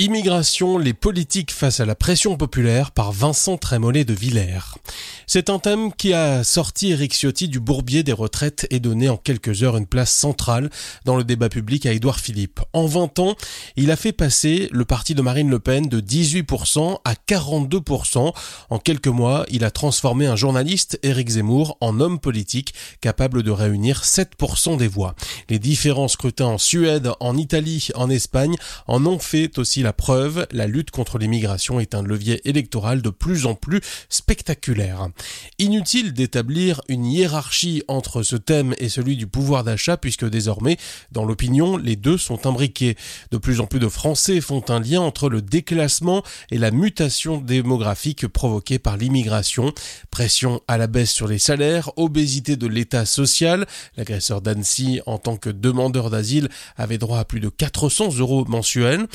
Immigration, les politiques face à la pression populaire par Vincent Trémollet de Villers. C'est un thème qui a sorti Eric Ciotti du bourbier des retraites et donné en quelques heures une place centrale dans le débat public à Édouard Philippe. En 20 ans, il a fait passer le parti de Marine Le Pen de 18% à 42%. En quelques mois, il a transformé un journaliste, Éric Zemmour, en homme politique capable de réunir 7% des voix. Les différents scrutins en Suède, en Italie, en Espagne en ont fait aussi la preuve. La lutte contre l'immigration est un levier électoral de plus en plus spectaculaire. Inutile d'établir une hiérarchie entre ce thème et celui du pouvoir d'achat puisque désormais, dans l'opinion, les deux sont imbriqués. De plus en plus de Français font un lien entre le déclassement et la mutation démographique provoquée par l'immigration. Pression à la baisse sur les salaires, obésité de l'état social. L'agresseur d'Annecy, en tant que demandeur d'asile, avait droit à plus de 400 euros mensuels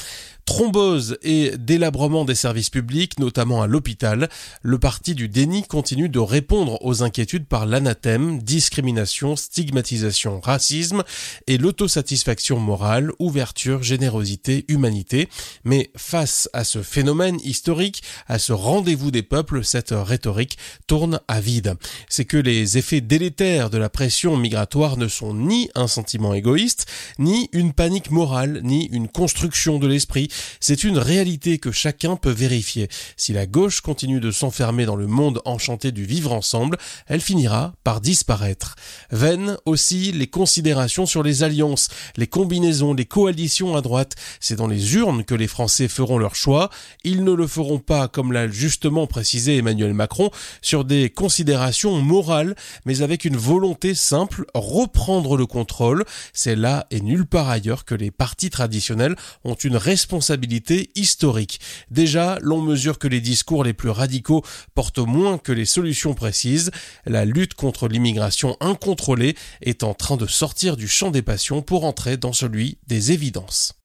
thrombose et délabrement des services publics, notamment à l'hôpital, le parti du déni continue de répondre aux inquiétudes par l'anathème, discrimination, stigmatisation, racisme et l'autosatisfaction morale, ouverture, générosité, humanité. Mais face à ce phénomène historique, à ce rendez-vous des peuples, cette rhétorique tourne à vide. C'est que les effets délétères de la pression migratoire ne sont ni un sentiment égoïste, ni une panique morale, ni une construction de l'esprit, c'est une réalité que chacun peut vérifier. Si la gauche continue de s'enfermer dans le monde enchanté du vivre ensemble, elle finira par disparaître. Vaines aussi les considérations sur les alliances, les combinaisons, les coalitions à droite. C'est dans les urnes que les Français feront leur choix. Ils ne le feront pas, comme l'a justement précisé Emmanuel Macron, sur des considérations morales, mais avec une volonté simple, reprendre le contrôle. C'est là et nulle part ailleurs que les partis traditionnels ont une responsabilité historique. Déjà, l'on mesure que les discours les plus radicaux portent moins que les solutions précises. La lutte contre l'immigration incontrôlée est en train de sortir du champ des passions pour entrer dans celui des évidences.